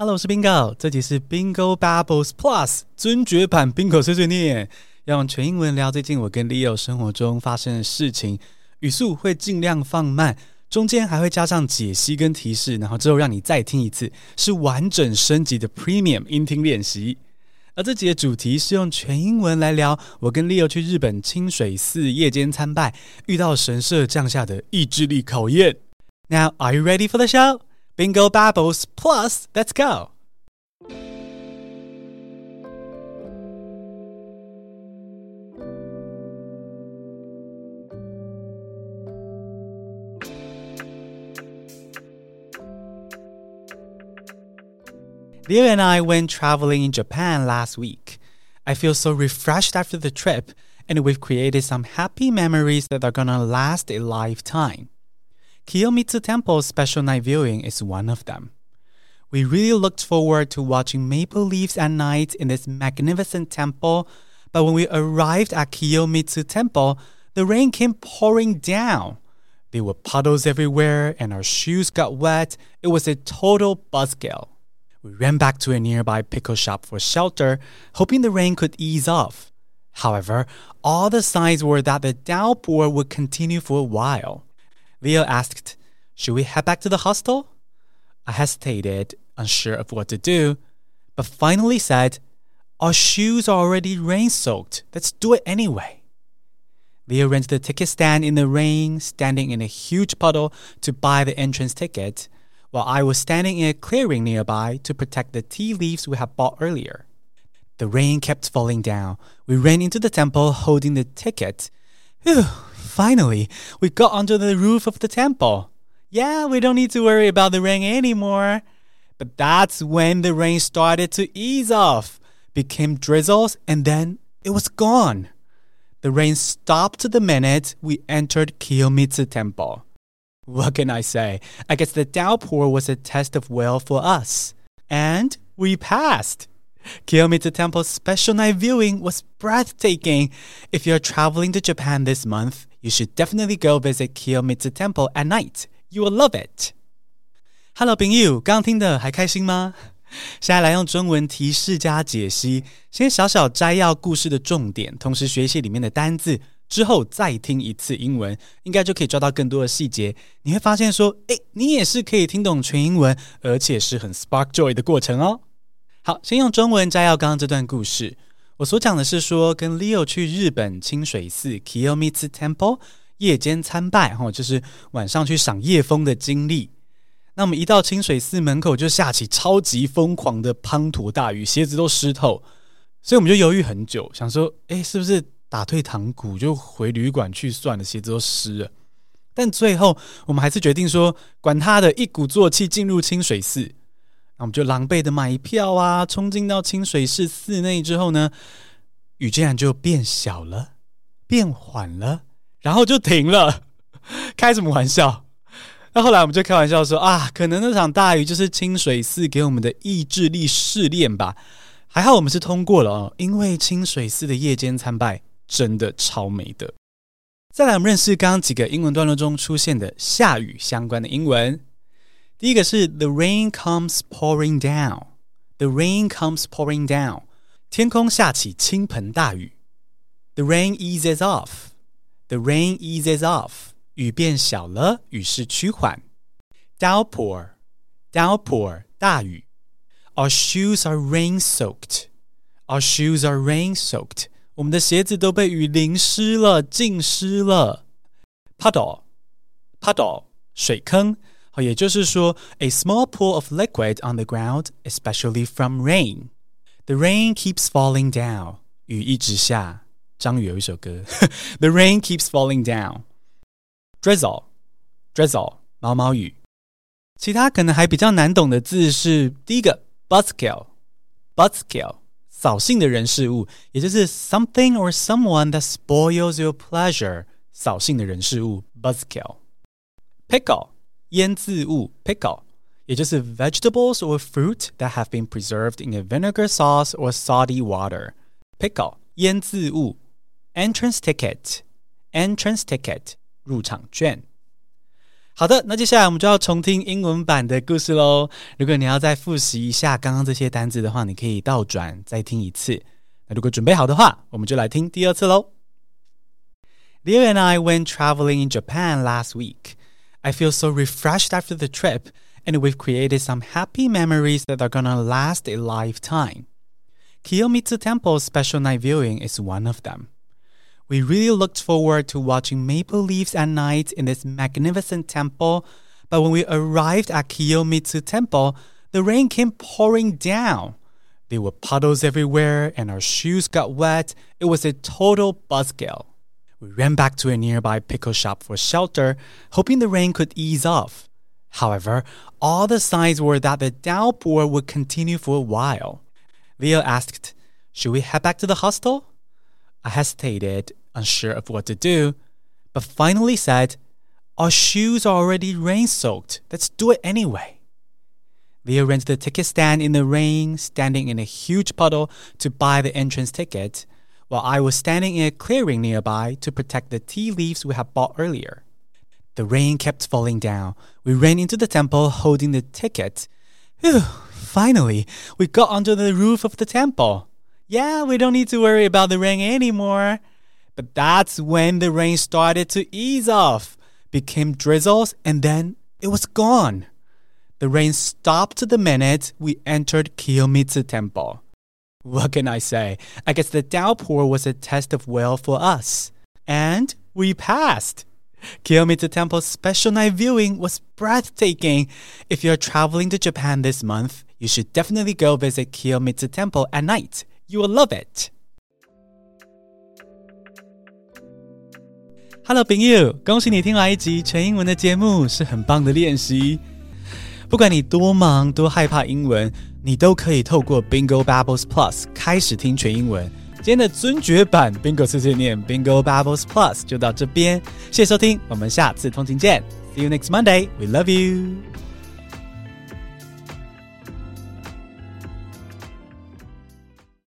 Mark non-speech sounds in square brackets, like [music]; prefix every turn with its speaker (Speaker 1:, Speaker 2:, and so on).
Speaker 1: Hello，我是 Bingo，这集是 Bingo Bubbles Plus 尊爵版 Bingo 碎碎念，要用全英文聊最近我跟 Leo 生活中发生的事情，语速会尽量放慢，中间还会加上解析跟提示，然后之后让你再听一次，是完整升级的 Premium 音听练习。而这集的主题是用全英文来聊我跟 Leo 去日本清水寺夜间参拜，遇到神社降下的意志力考验。Now, are you ready for the show? Bingo Babbles Plus, let's go! Leo and I went traveling in Japan last week. I feel so refreshed after the trip, and we've created some happy memories that are gonna last a lifetime. Kiyomizu Temple's special night viewing is one of them. We really looked forward to watching maple leaves at night in this magnificent temple, but when we arrived at Kiyomizu Temple, the rain came pouring down. There were puddles everywhere and our shoes got wet. It was a total buzzkill. We ran back to a nearby pickle shop for shelter, hoping the rain could ease off. However, all the signs were that the downpour would continue for a while. Leo asked, Should we head back to the hostel? I hesitated, unsure of what to do, but finally said, Our shoes are already rain soaked. Let's do it anyway. Leo ran to the ticket stand in the rain, standing in a huge puddle to buy the entrance ticket, while I was standing in a clearing nearby to protect the tea leaves we had bought earlier. The rain kept falling down. We ran into the temple holding the ticket. Whew, finally, we got onto the roof of the temple. Yeah, we don't need to worry about the rain anymore. But that's when the rain started to ease off, became drizzles, and then it was gone. The rain stopped the minute we entered Kiyomizu Temple. What can I say? I guess the downpour was a test of will for us. And we passed. Kiyomitsu Temple's special night viewing was breathtaking. If you're traveling to Japan this month, you should definitely go visit Kiyomitsu Temple at night. You will love it. Hello，朋友，刚听的还开心吗？现在来用中文提示加解析，先小小摘要故事的重点，同时学习里面的单字，之后再听一次英文，应该就可以抓到更多的细节。你会发现说，诶，你也是可以听懂全英文，而且是很 spark joy 的过程哦。 好，先用中文摘要刚刚这段故事。我所讲的是说，跟 Leo 去日本清水寺 Kiyomitsu Temple 夜间参拜，哈，就是晚上去赏夜风的经历。那我们一到清水寺门口，就下起超级疯狂的滂沱大雨，鞋子都湿透，所以我们就犹豫很久，想说，哎，是不是打退堂鼓，就回旅馆去算了，鞋子都湿了。但最后我们还是决定说，管他的，一鼓作气进入清水寺。那我们就狼狈的买票啊，冲进到清水寺寺内之后呢，雨竟然就变小了，变缓了，然后就停了。[laughs] 开什么玩笑？那后来我们就开玩笑说啊，可能那场大雨就是清水寺给我们的意志力试炼吧。还好我们是通过了哦，因为清水寺的夜间参拜真的超美的。再来，我们认识刚刚几个英文段落中出现的下雨相关的英文。第一个是 The rain comes pouring down。The rain comes pouring down。天空下起倾盆大雨。The rain eases off。The rain eases off。雨变小了，雨势趋缓。Downpour。Downpour。大雨。Our shoes are rain soaked. Our shoes are rain soaked. 我们的鞋子都被雨淋湿了，浸湿了。Puddle, puddle，水坑。 好，也就是说，a small pool of liquid on the ground, especially from rain. The rain keeps falling down. 雨一直下。张宇有一首歌，The [laughs] rain keeps falling down. Drizzle, drizzle，毛毛雨。其他可能还比较难懂的字是第一个 buzzkill，buzzkill，扫兴的人事物，也就是 something or someone that spoils your pleasure，扫兴的人事物 buzzkill。pickle， 腌制物 pickle，也就是 vegetables or fruit that have been preserved in a vinegar sauce or salty water。pickle，腌制物。entrance ticket，entrance ticket，入场券。 好的，那接下来我们就要重听英文版的故事喽。如果你要再复习一下刚刚这些单词的话，你可以倒转再听一次。那如果准备好的话，我们就来听第二次喽。Leo and I went traveling in Japan last week. I feel so refreshed after the trip, and we've created some happy memories that are gonna last a lifetime. Kiyomizu Temple's special night viewing is one of them. We really looked forward to watching maple leaves at night in this magnificent temple, but when we arrived at Kiyomizu Temple, the rain came pouring down. There were puddles everywhere and our shoes got wet. It was a total buzzkill. We ran back to a nearby pickle shop for shelter, hoping the rain could ease off. However, all the signs were that the downpour would continue for a while. Leo asked, Should we head back to the hostel? I hesitated unsure of what to do, but finally said, Our shoes are already rain soaked. Let's do it anyway. Leo ran to the ticket stand in the rain, standing in a huge puddle to buy the entrance ticket, while I was standing in a clearing nearby to protect the tea leaves we had bought earlier. The rain kept falling down. We ran into the temple holding the ticket. Whew, finally, we got under the roof of the temple. Yeah, we don't need to worry about the rain anymore. But that's when the rain started to ease off, became drizzles, and then it was gone. The rain stopped the minute we entered Kiyomizu Temple. What can I say? I guess the downpour was a test of will for us. And we passed. Kiyomitsu Temple's special night viewing was breathtaking. If you're traveling to Japan this month, you should definitely go visit Kiyomitsu Temple at night. You will love it. Hello，朋友，恭喜你听完一集全英文的节目，是很棒的练习。 不管你多忙多害怕英文，你都可以透过 Bingo Babbles Plus 开始听全英文。今天的尊爵版 Bingo 碎碎念 Bingo Babbles Plus 就到这边，谢谢收听，我们下次通勤见，See you next Monday. We love you.